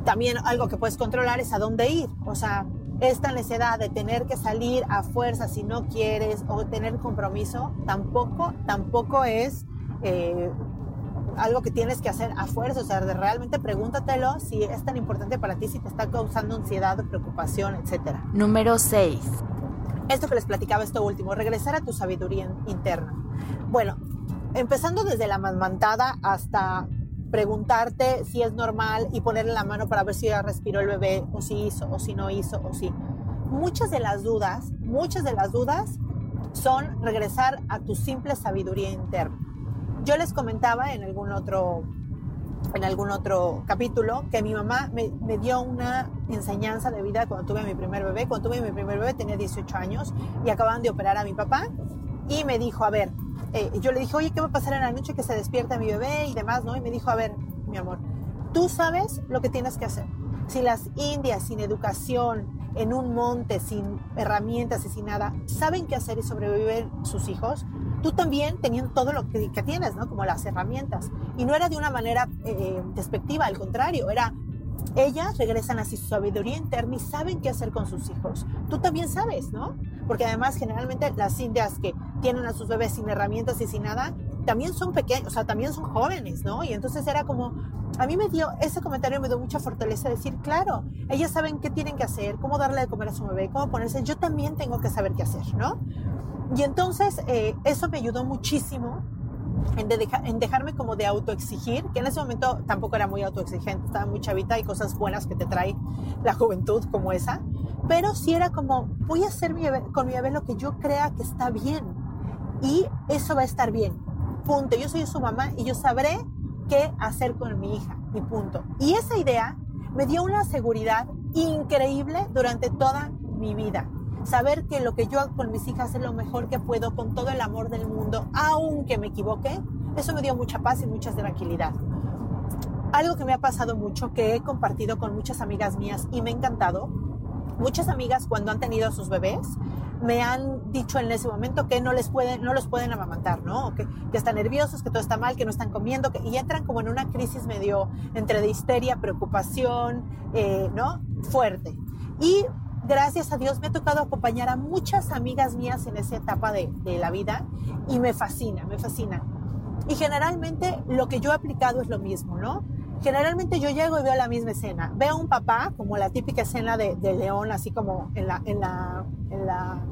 También algo que puedes controlar es a dónde ir. O sea, esta necesidad de tener que salir a fuerza si no quieres o tener compromiso, tampoco, tampoco es eh, algo que tienes que hacer a fuerza. O sea, de realmente pregúntatelo si es tan importante para ti, si te está causando ansiedad, preocupación, etc. Número 6. Esto que les platicaba, esto último, regresar a tu sabiduría interna. Bueno, empezando desde la mamantada hasta preguntarte si es normal y ponerle la mano para ver si ya respiró el bebé o si hizo o si no hizo o si. Muchas de las dudas, muchas de las dudas son regresar a tu simple sabiduría interna. Yo les comentaba en algún otro en algún otro capítulo que mi mamá me, me, dio una enseñanza de vida cuando tuve mi primer bebé. Cuando tuve mi primer bebé tenía 18 años y acababan de operar a mi papá y me dijo, a ver, eh, yo le dije, oye, ¿qué va a pasar en la noche que se despierta mi bebé y demás, no? Y me dijo, a ver, mi amor, tú sabes lo que tienes que hacer. Si las indias sin educación, en un monte, sin herramientas y sin nada, saben qué hacer y sobreviven sus hijos, tú también teniendo todo lo que, tienes, ¿no? Como las herramientas. Y no era de una manera eh, despectiva, al contrario, era ellas regresan así su sabiduría interna y saben qué hacer con sus hijos. Tú también sabes, ¿no? Porque además generalmente las indias que tienen a sus bebés sin herramientas y sin nada, también son pequeños, o sea, también son jóvenes, ¿no? Y entonces era como, a mí me dio, ese comentario me dio mucha fortaleza, decir, claro, ellas saben qué tienen que hacer, cómo darle de comer a su bebé, cómo ponerse, yo también tengo que saber qué hacer, ¿no? Y entonces eh, eso me ayudó muchísimo en, dejarme como de autoexigir, que en ese momento tampoco era muy autoexigente, estaba muy chavita y cosas buenas que te trae la juventud como esa, pero sí era como, voy a hacer con mi bebé lo que yo crea que está bien y eso va a estar bien, punto. Yo soy su mamá y yo sabré qué hacer con mi hija y punto. Y esa idea me dio una seguridad increíble durante toda mi vida saber que lo que yo hago con mis hijas es lo mejor que puedo con todo el amor del mundo, aunque me equivoque, eso me dio mucha paz y mucha tranquilidad. algo que me ha pasado mucho, que he compartido con muchas amigas mías y me ha encantado, muchas amigas cuando han tenido a sus bebés me han dicho en ese momento que no les pueden, no los pueden amamantar, ¿no? Que, están nerviosos, que todo está mal, que no están comiendo, y entran como en una crisis medio entre de histeria, preocupación, eh, ¿no? Fuerte. Y gracias a Dios me ha tocado acompañar a muchas amigas mías en esa etapa de, de la vida y me fascina, me fascina. Y generalmente lo que yo he aplicado es lo mismo, ¿no? Generalmente yo llego y veo la misma escena. Veo a un papá, como la típica escena de, de león, así como en la, en la, en la,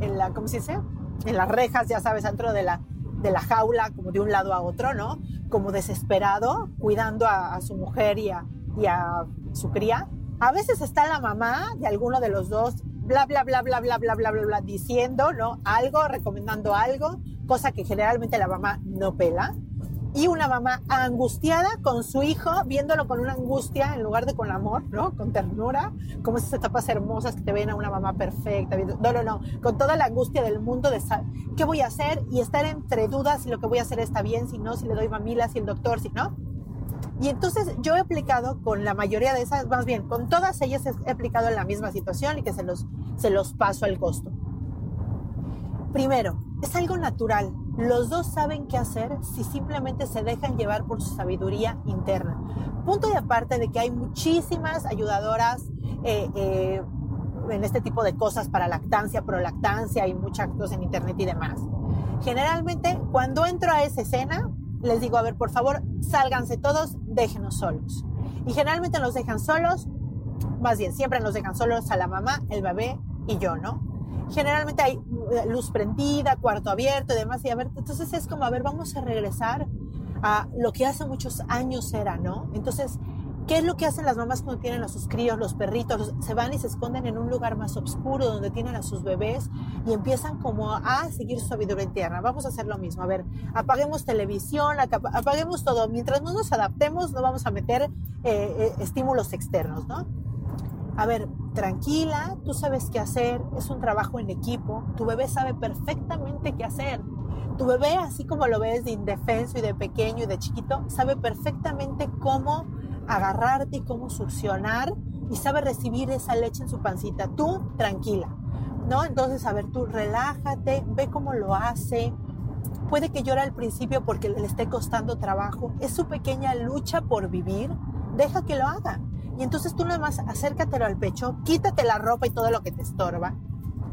en la, ¿cómo se dice? En las rejas, ya sabes, dentro de la, de la jaula, como de un lado a otro, ¿no? Como desesperado, cuidando a, a su mujer y a, y a su cría. A veces está la mamá de alguno de los dos, bla, bla, bla, bla, bla, bla, bla, bla, bla, diciendo, ¿no? Algo, recomendando algo, cosa que generalmente la mamá no pela y una mamá angustiada con su hijo, viéndolo con una angustia en lugar de con amor, ¿no? Con ternura, como esas etapas hermosas que te ven a una mamá perfecta. No, no, no, con toda la angustia del mundo de qué voy a hacer y estar entre dudas si lo que voy a hacer está bien, si no, si le doy mamila, si el doctor, si no. Y entonces yo he aplicado con la mayoría de esas, más bien, con todas ellas he aplicado en la misma situación y que se los, se los paso al costo. Primero, es algo natural. Los dos saben qué hacer si simplemente se dejan llevar por su sabiduría interna. Punto de aparte de que hay muchísimas ayudadoras eh, eh, en este tipo de cosas para lactancia, prolactancia y muchas cosas en internet y demás. Generalmente, cuando entro a esa escena, les digo, a ver, por favor, sálganse todos, déjenos solos. Y generalmente nos dejan solos, más bien, siempre nos dejan solos a la mamá, el bebé y yo, ¿no? Generalmente hay luz prendida, cuarto abierto y demás. Y a ver, entonces es como, a ver, vamos a regresar a lo que hace muchos años era, ¿no? Entonces, ¿qué es lo que hacen las mamás cuando tienen a sus críos, los perritos? se van y se esconden en un lugar más oscuro donde tienen a sus bebés y empiezan como a seguir su sabiduría interna. Vamos a hacer lo mismo. A ver, apaguemos televisión, apaguemos todo. Mientras no nos adaptemos, no vamos a meter eh, eh, estímulos externos, ¿no? A ver, tranquila, tú sabes qué hacer, es un trabajo en equipo, tu bebé sabe perfectamente qué hacer. Tu bebé, así como lo ves de indefenso y de pequeño y de chiquito, sabe perfectamente cómo agarrarte y cómo succionar y sabe recibir esa leche en su pancita. Tú, tranquila, ¿no? Entonces, a ver, tú relájate, ve cómo lo hace. Puede que llore al principio porque le esté costando trabajo. Es su pequeña lucha por vivir. Deja que lo haga. Y entonces tú nada más acércatelo al pecho, quítate la ropa y todo lo que te estorba,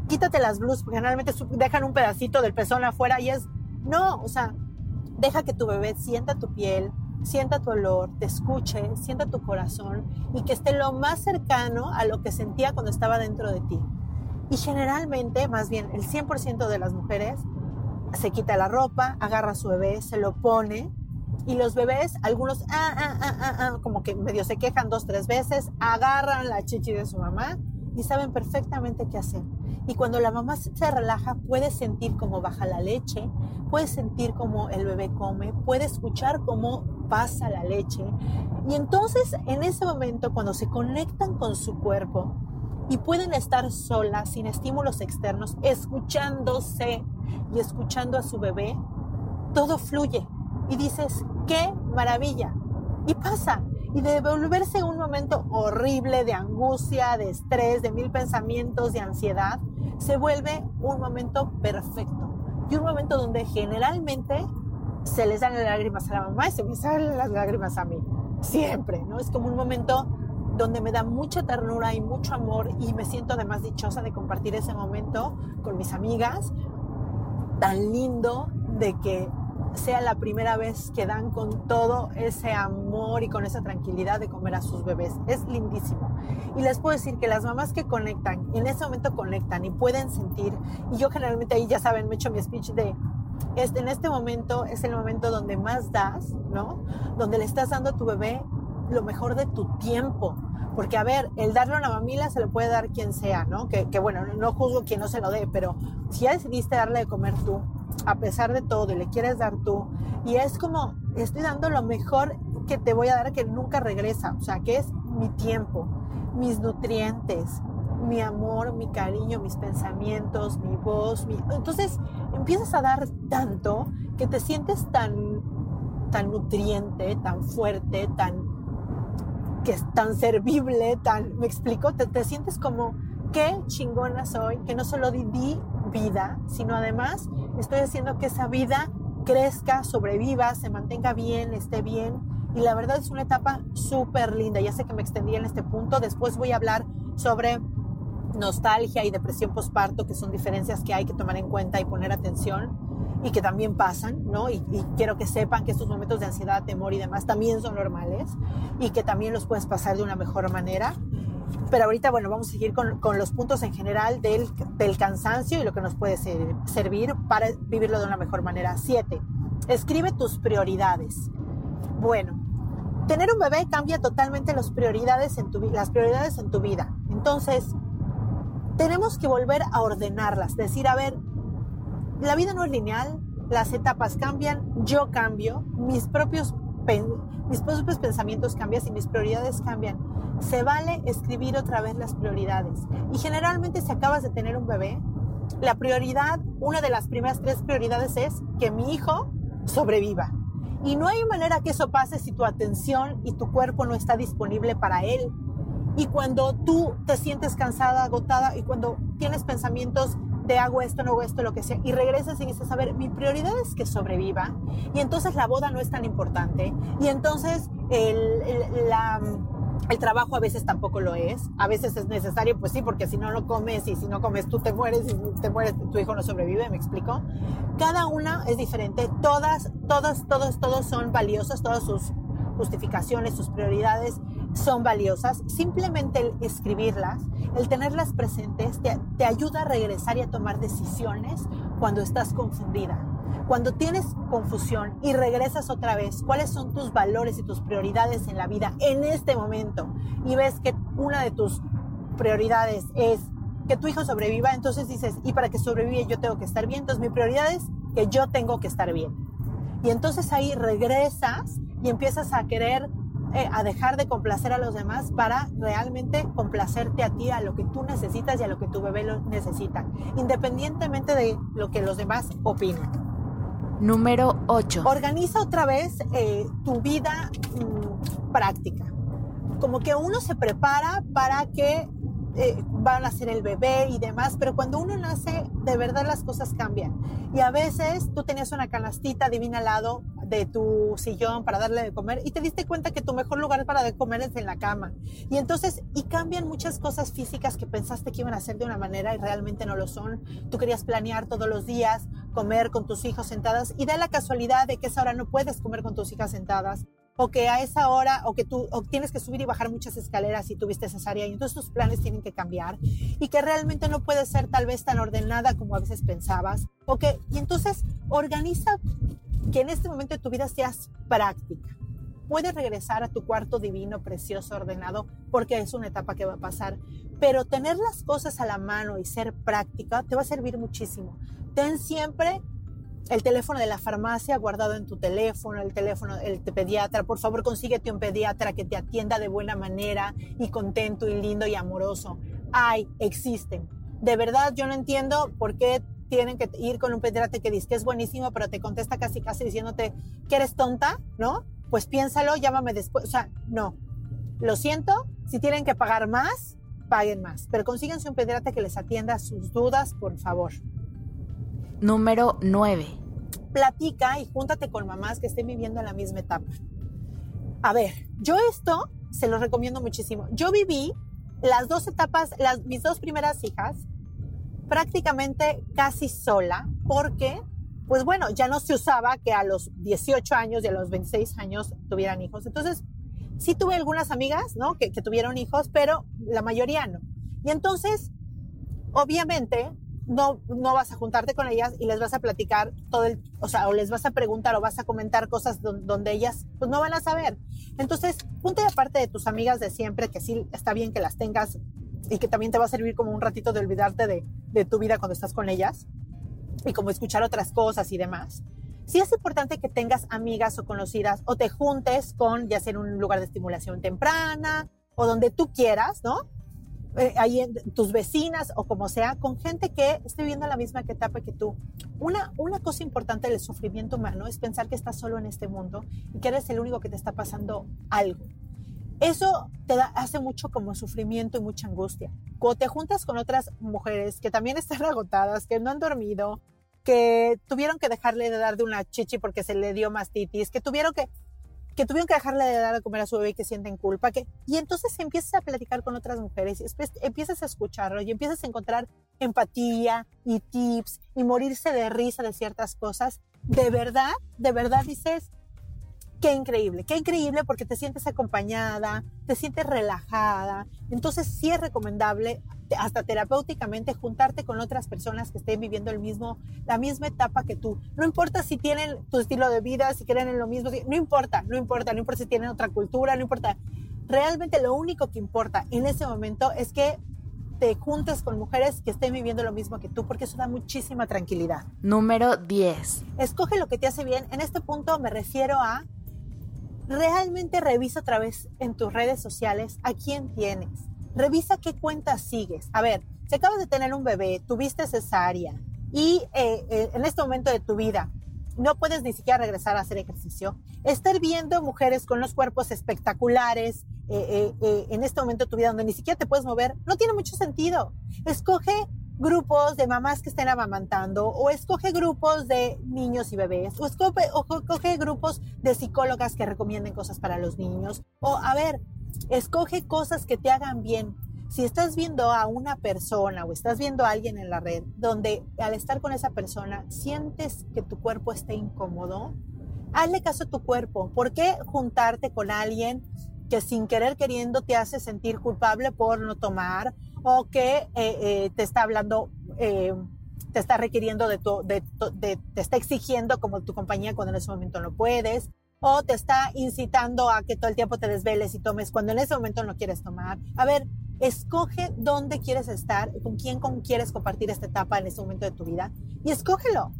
quítate las blusas, porque generalmente dejan un pedacito del pezón afuera y es, no, o sea, deja que tu bebé sienta tu piel, sienta tu olor, te escuche, sienta tu corazón y que esté lo más cercano a lo que sentía cuando estaba dentro de ti. Y generalmente, más bien el 100% de las mujeres se quita la ropa, agarra a su bebé, se lo pone y los bebés, algunos, ah, ah, ah, ah, ah, como que medio se quejan dos, tres veces, agarran la chichi de su mamá y saben perfectamente qué hacer. Y cuando la mamá se relaja, puede sentir cómo baja la leche, puede sentir cómo el bebé come, puede escuchar cómo pasa la leche. Y entonces, en ese momento, cuando se conectan con su cuerpo y pueden estar solas, sin estímulos externos, escuchándose y escuchando a su bebé, todo fluye y dices, qué maravilla. Y pasa. Y de volverse un momento horrible de angustia, de estrés, de mil pensamientos, de ansiedad, se vuelve un momento perfecto. Y un momento donde generalmente se les dan las lágrimas a la mamá y se me salen las lágrimas a mí. Siempre, ¿no? Es como un momento donde me da mucha ternura y mucho amor y me siento además dichosa de compartir ese momento con mis amigas. Tan lindo de que sea la primera vez que dan con todo ese amor y con esa tranquilidad de comer a sus bebés. Es lindísimo. Y les puedo decir que las mamás que conectan, en ese momento conectan y pueden sentir, y yo generalmente ahí ya saben, me echo mi speech de, este, en este momento es el momento donde más das, ¿no? Donde le estás dando a tu bebé lo mejor de tu tiempo. Porque, a ver, el darle una mamila se lo puede dar quien sea, ¿no? Que, que bueno, no juzgo quien no se lo dé, pero si ya decidiste darle de comer tú, a pesar de todo y le quieres dar tú. Y es como, estoy dando lo mejor que te voy a dar que nunca regresa. O sea, que es mi tiempo, mis nutrientes, mi amor, mi cariño, mis pensamientos, mi voz. Mi... Entonces empiezas a dar tanto que te sientes tan tan nutriente, tan fuerte, tan que es tan servible, tan, me explico, te, te sientes como qué chingona soy, que no solo di, di vida, sino además estoy haciendo que esa vida crezca, sobreviva, se mantenga bien, esté bien. Y la verdad es una etapa súper linda. Ya sé que me extendí en este punto. Después voy a hablar sobre nostalgia y depresión postparto, que son diferencias que hay que tomar en cuenta y poner atención y que también pasan, ¿no? Y, y, quiero que sepan que estos momentos de ansiedad, temor y demás también son normales y que también los puedes pasar de una mejor manera. Pero ahorita, bueno, vamos a seguir con, con los puntos en general del, del, cansancio y lo que nos puede ser, servir para vivirlo de una mejor manera. Siete, escribe tus prioridades. Bueno, tener un bebé cambia totalmente las prioridades en tu, las prioridades en tu vida. Entonces, tenemos que volver a ordenarlas. Decir, a ver, la vida no es lineal, las etapas cambian, yo cambio, mis propios, mis propios pensamientos cambian y mis prioridades cambian. Se vale escribir otra vez las prioridades. Y generalmente si acabas de tener un bebé, la prioridad, una de las primeras tres prioridades es que mi hijo sobreviva. Y no hay manera que eso pase si tu atención y tu cuerpo no está disponible para él. Y cuando tú te sientes cansada, agotada y cuando tienes pensamientos de hago esto, no hago esto, lo que sea, y regresas y dices, a ver, mi prioridad es que sobreviva, y entonces la boda no es tan importante, y entonces el, el, la, el trabajo a veces tampoco lo es, a veces es necesario, pues sí, porque si no lo comes y si no comes tú te mueres y te mueres, tu hijo no sobrevive, ¿me explico? Cada una es diferente, todas, todas, todos, todos son valiosas, todas sus justificaciones, sus prioridades son valiosas. Simplemente el escribirlas, el tenerlas presentes, te, te, ayuda a regresar y a tomar decisiones cuando estás confundida. Cuando tienes confusión y regresas otra vez, cuáles son tus valores y tus prioridades en la vida en este momento y ves que una de tus prioridades es que tu hijo sobreviva, entonces dices, y para que sobreviva yo tengo que estar bien, entonces mi prioridad es que yo tengo que estar bien. Y entonces ahí regresas y empiezas a querer, eh, a dejar de complacer a los demás para realmente complacerte a ti, a lo que tú necesitas y a lo que tu bebé lo necesita, independientemente de lo que los demás opinen. Número 8. Organiza otra vez eh, tu vida mmm, práctica. Como que uno se prepara para que eh, van a ser el bebé y demás, pero cuando uno nace, de verdad las cosas cambian. Y a veces tú tenías una canastita divina al lado de tu sillón para darle de comer y te diste cuenta que tu mejor lugar para de comer es en la cama. Y entonces, y cambian muchas cosas físicas que pensaste que iban a ser de una manera y realmente no lo son. Tú querías planear todos los días, comer con tus hijos sentadas y da la casualidad de que esa hora no puedes comer con tus hijas sentadas o que a esa hora, o que tú o tienes que subir y bajar muchas escaleras si tuviste cesárea y entonces tus planes tienen que cambiar y que realmente no puede ser tal vez tan ordenada como a veces pensabas, o que, y entonces organiza que en este momento de tu vida seas práctica. Puedes regresar a tu cuarto divino, precioso, ordenado, porque es una etapa que va a pasar. Pero tener las cosas a la mano y ser práctica te va a servir muchísimo. Ten siempre el teléfono de la farmacia guardado en tu teléfono, el teléfono del pediatra. Por favor, consíguete un pediatra que te atienda de buena manera y contento y lindo y amoroso. Hay, existen. De verdad, yo no entiendo por qué tienen que ir con un pediatra que dice que es buenísimo, pero te contesta casi casi diciéndote que eres tonta, ¿no? Pues piénsalo, llámame después. O sea, no. Lo siento, si tienen que pagar más, paguen más. Pero consíganse un pediatra que les atienda sus dudas, por favor. Número 9. Platica y júntate con mamás que estén viviendo en la misma etapa. A ver, yo esto se lo recomiendo muchísimo. Yo viví las dos etapas, las, mis dos primeras hijas, prácticamente casi sola, porque, pues bueno, ya no se usaba que a los 18 años y a los 26 años tuvieran hijos. Entonces, sí tuve algunas amigas, ¿no? Que, tuvieron hijos, pero la mayoría no. Y entonces, obviamente, no, no vas a juntarte con ellas y les vas a platicar todo el, o sea, o les vas a preguntar o vas a comentar cosas donde, donde ellas pues no van a saber. Entonces, punto de aparte de tus amigas de siempre, que sí está bien que las tengas y que también te va a servir como un ratito de olvidarte de, de tu vida cuando estás con ellas y como escuchar otras cosas y demás. Sí es importante que tengas amigas o conocidas o te juntes con ya sea en un lugar de estimulación temprana o donde tú quieras, ¿no? eh, ahí en tus vecinas o como sea, con gente que esté viviendo la misma etapa que tú. Una, una cosa importante del sufrimiento humano es pensar que estás solo en este mundo y que eres el único que te está pasando algo. Eso te hace mucho como sufrimiento y mucha angustia. Cuando te juntas con otras mujeres que también están (laughs) agotadas, que no han dormido, que tuvieron que dejarle de dar de una chichi porque se le dio mastitis, que tuvieron que que tuvieron que dejarle de dar de comer a su bebé y que sienten culpa, que, y entonces empiezas a platicar con otras mujeres, y después empiezas a escucharlo y empiezas a encontrar empatía y tips y morirse de risa de ciertas cosas, de verdad, de verdad dices, qué increíble, qué increíble porque te sientes acompañada, te sientes relajada. Entonces sí es recomendable hasta terapéuticamente juntarte con otras personas que estén viviendo el mismo, la misma etapa que tú. No importa si tienen tu estilo de vida, si creen en lo mismo, no importa, no importa, no importa si tienen otra cultura, no importa. Realmente lo único que importa en ese momento es que te juntes con mujeres que estén viviendo lo mismo que tú, porque eso da muchísima tranquilidad. Número 10. Escoge lo que te hace bien. En este punto me refiero a realmente revisa otra vez en tus redes sociales a quién tienes. Revisa qué cuentas sigues. A ver, si acabas de tener un bebé, tuviste cesárea y eh, eh, en este momento de tu vida no puedes ni siquiera regresar a hacer ejercicio, estar viendo mujeres con los cuerpos espectaculares eh, en este momento de tu vida donde ni siquiera te puedes mover, no tiene mucho sentido. Escoge grupos de mamás que estén amamantando o escoge grupos de niños y bebés o escoge, o escoge grupos de psicólogas que recomienden cosas para los niños o a ver, escoge cosas que te hagan bien. Si estás viendo a una persona o estás viendo a alguien en la red donde al estar con esa persona sientes que tu cuerpo está incómodo, hazle caso a tu cuerpo. ¿Por qué juntarte con alguien que sin querer queriendo te hace sentir culpable por no tomar o que eh, eh, te está hablando, eh, te está requiriendo de tu, te está exigiendo como tu compañía cuando en ese momento no puedes, o te está incitando a que todo el tiempo te desveles y tomes cuando en ese momento no quieres tomar. A ver, escoge dónde quieres estar, con quién con quieres compartir esta etapa en este momento de tu vida y escógelo.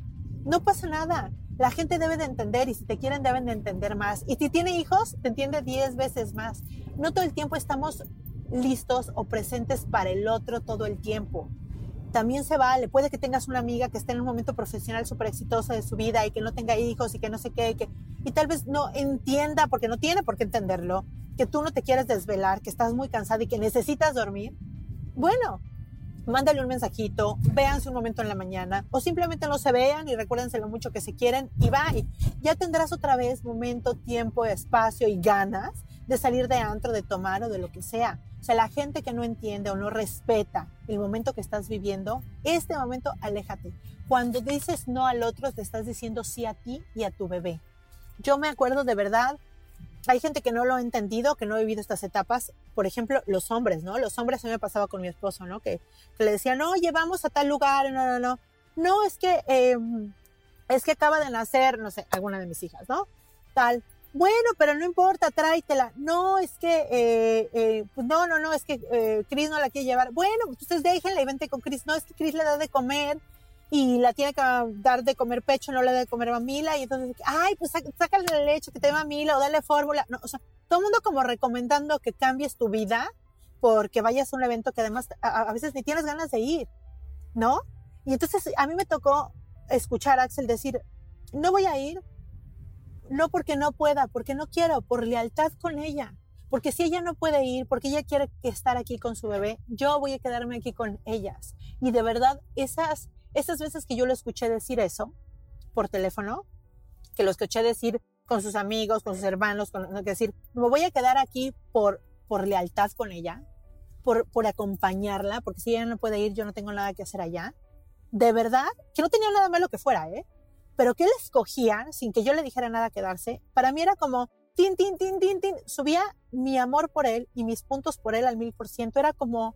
No pasa nada. La gente debe de entender y si te quieren deben de entender más. Y si tiene hijos, te entiende 10 veces más. No todo el tiempo estamos listos o presentes para el otro todo el tiempo. También se vale, puede que tengas una amiga que esté en un momento profesional súper exitosa de su vida y que no tenga hijos y que no sé qué, y, que, y tal vez no entienda, porque no tiene por qué entenderlo, que tú no te quieres desvelar, que estás muy cansada y que necesitas dormir. Bueno, mándale un mensajito, véanse un momento en la mañana o simplemente no se vean y recuérdense lo mucho que se quieren y bye. Ya tendrás otra vez momento, tiempo, espacio y ganas de salir de antro, de tomar o de lo que sea. O sea, la gente que no entiende o no respeta el momento que estás viviendo, este momento aléjate. Cuando dices no al otro, te estás diciendo sí a ti y a tu bebé. Yo me acuerdo de verdad, hay gente que no lo ha entendido, que no ha vivido estas etapas. Por ejemplo, los hombres, ¿no? Los hombres, a mí me pasaba con mi esposo, ¿no? Que, le decían, no, llevamos a tal lugar, no, no, no. No, es que, em, es que acaba de nacer, no sé, alguna de mis hijas, ¿no? Tal bueno, pero no importa, tráetela. No, es que, eh, eh, pues no, no, no, es que eh, Chris no la quiere llevar. Bueno, pues ustedes déjenla y vente con Chris. No, es que Chris le da de comer y la tiene que dar de comer pecho, no le da de comer mamila. Y entonces, ay, pues sácale la leche que te dé mamila o dale fórmula. No, o sea, todo el mundo como recomendando que cambies tu vida porque vayas a un evento que además a, a veces ni tienes ganas de ir, ¿no? Y entonces a mí me tocó escuchar a Axel decir, no voy a ir no porque no pueda, porque no quiero, por lealtad con ella. Porque si ella no puede ir, porque ella quiere estar aquí con su bebé, yo voy a quedarme aquí con ellas. Y de verdad, esas, esas veces que yo lo escuché decir eso por teléfono, que lo escuché decir con sus amigos, con sus hermanos, con, decir, me voy a quedar aquí por, por lealtad con ella, por, por acompañarla, porque si ella no puede ir, yo no tengo nada que hacer allá. De verdad, que no tenía nada malo que fuera, ¿eh? pero que él escogía sin que yo le dijera nada quedarse, para mí era como, tin, tin, tin, tin, tin, subía mi amor por él y mis puntos por él al mil por ciento, era como,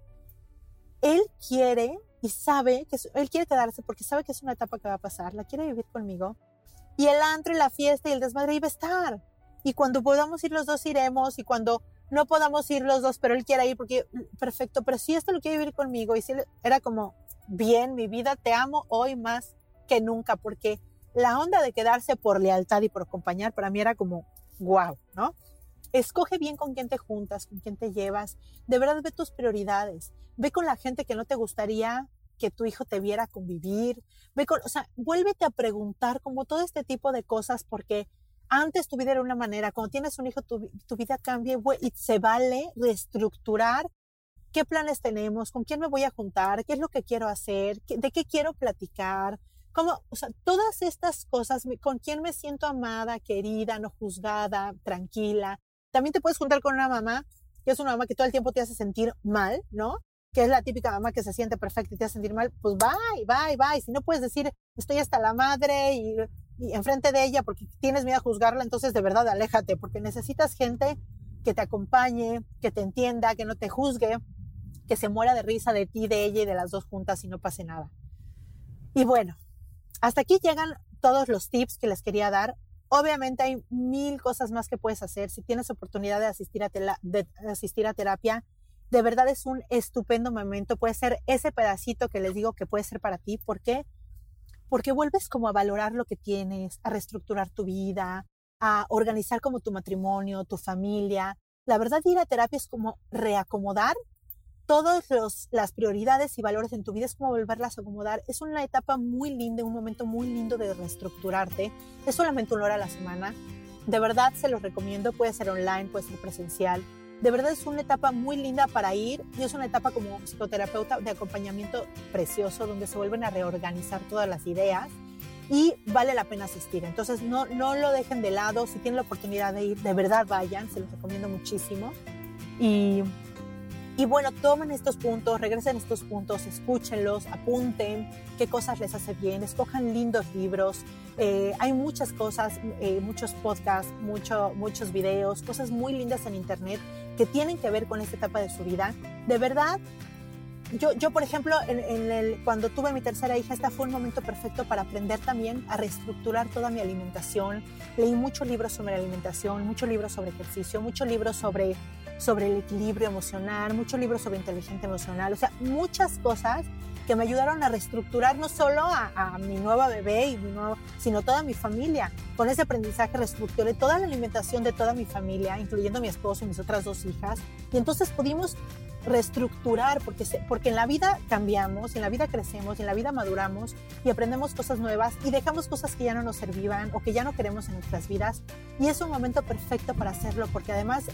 él quiere y sabe que él quiere quedarse porque sabe que es una etapa que va a pasar, la quiere vivir conmigo, y el antro y la fiesta y el desmadre iba a estar, y cuando podamos ir los dos iremos, y cuando no podamos ir los dos, pero él quiere ir porque, perfecto, pero si esto lo quiere vivir conmigo, y si era como, bien, mi vida, te amo hoy más que nunca, porque la onda de quedarse por lealtad y por acompañar para mí era como wow, ¿no? Escoge bien con quién te juntas, con quién te llevas. De verdad ve tus prioridades. Ve con la gente que no te gustaría que tu hijo te viera convivir. Ve con, o sea, vuélvete a preguntar como todo este tipo de cosas porque antes tu vida era una manera, cuando tienes un hijo tu, tu vida cambia y se vale reestructurar qué planes tenemos, con quién me voy a juntar, qué es lo que quiero hacer, de qué quiero platicar, cómo, o sea, todas estas cosas, con quién me siento amada, querida, no juzgada, tranquila. También te puedes juntar con una mamá, que es una mamá que todo el tiempo te hace sentir mal, ¿no? Que es la típica mamá que se siente perfecta y te hace sentir mal, pues bye, bye, bye. Si no puedes decir, estoy hasta la madre y y enfrente de ella porque tienes miedo a juzgarla, entonces de verdad aléjate, porque necesitas gente que te acompañe, que te entienda, que no te juzgue, que se muera de risa de ti, de ella y de las dos juntas y no pase nada. Y bueno, hasta aquí llegan todos los tips que les quería dar. Obviamente hay mil cosas más que puedes hacer. Si tienes oportunidad de asistir a, de asistir a terapia, de verdad es un estupendo momento. Puede ser ese pedacito que les digo que puede ser para ti. ¿Por qué? porque vuelves como a valorar lo que tienes, a reestructurar tu vida, a organizar como tu matrimonio, tu familia. La verdad, ir a terapia es como reacomodar todas las prioridades y valores en tu vida, es como volverlas a acomodar. Es una etapa muy linda, un momento muy lindo de reestructurarte. Es solamente una hora a la semana. De verdad se los recomiendo, puede ser online, puede ser presencial de verdad es una etapa muy linda para ir y es una etapa como psicoterapeuta de acompañamiento precioso donde se vuelven a reorganizar todas las ideas y vale la pena asistir. Entonces no, no lo dejen de lado, si tienen la oportunidad de ir, de verdad vayan, se los recomiendo muchísimo. Y y bueno, tomen estos puntos, regresen estos puntos, escúchenlos, apunten qué cosas les hace bien, escojan lindos libros. Eh, hay muchas cosas, eh, muchos podcasts, mucho, muchos videos, cosas muy lindas en Internet que tienen que ver con esta etapa de su vida. De verdad, yo, yo, por ejemplo, cuando tuve mi tercera hija, este fue un momento perfecto para aprender también a reestructurar toda mi alimentación. Leí muchos libros sobre alimentación, muchos libros sobre ejercicio, muchos libros sobre, sobre el equilibrio emocional, muchos libros sobre inteligencia emocional, o sea, muchas cosas que me ayudaron a reestructurar no solo a, a mi nueva bebé, y mi nuevo, sino toda mi familia. Con ese aprendizaje reestructuré toda la alimentación de toda mi familia, incluyendo mi esposo y mis otras dos hijas. Y entonces pudimos reestructurar, porque, porque en la vida cambiamos, en la vida crecemos, en la vida maduramos y aprendemos cosas nuevas y dejamos cosas que ya no nos servían o que ya no queremos en nuestras vidas. Y es un momento perfecto para hacerlo, porque además,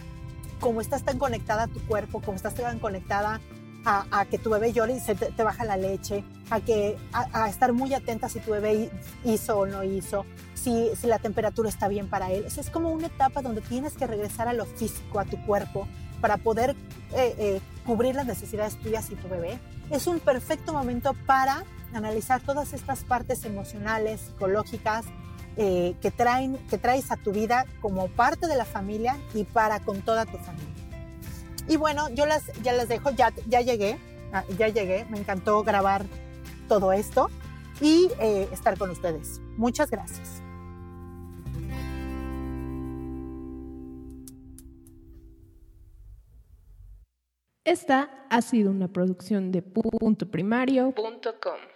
como estás tan conectada a tu cuerpo, como estás tan conectada a, que tu bebé llore y se te, baja la leche, a, que, a, estar muy atenta si tu bebé hizo o no hizo, si, si la temperatura está bien para él. es como una etapa donde tienes que regresar a lo físico, a tu cuerpo, para poder eh, eh, cubrir las necesidades tuyas y tu bebé. Es un perfecto momento para analizar todas estas partes emocionales, psicológicas, eh, que, traen, que traes a tu vida como parte de la familia y para con toda tu familia. Y bueno, yo las, ya las dejo, ya, ya llegué, ah, ya llegué, me encantó grabar todo esto y estar con ustedes. Muchas gracias. Esta ha sido una producción de punto primario.com.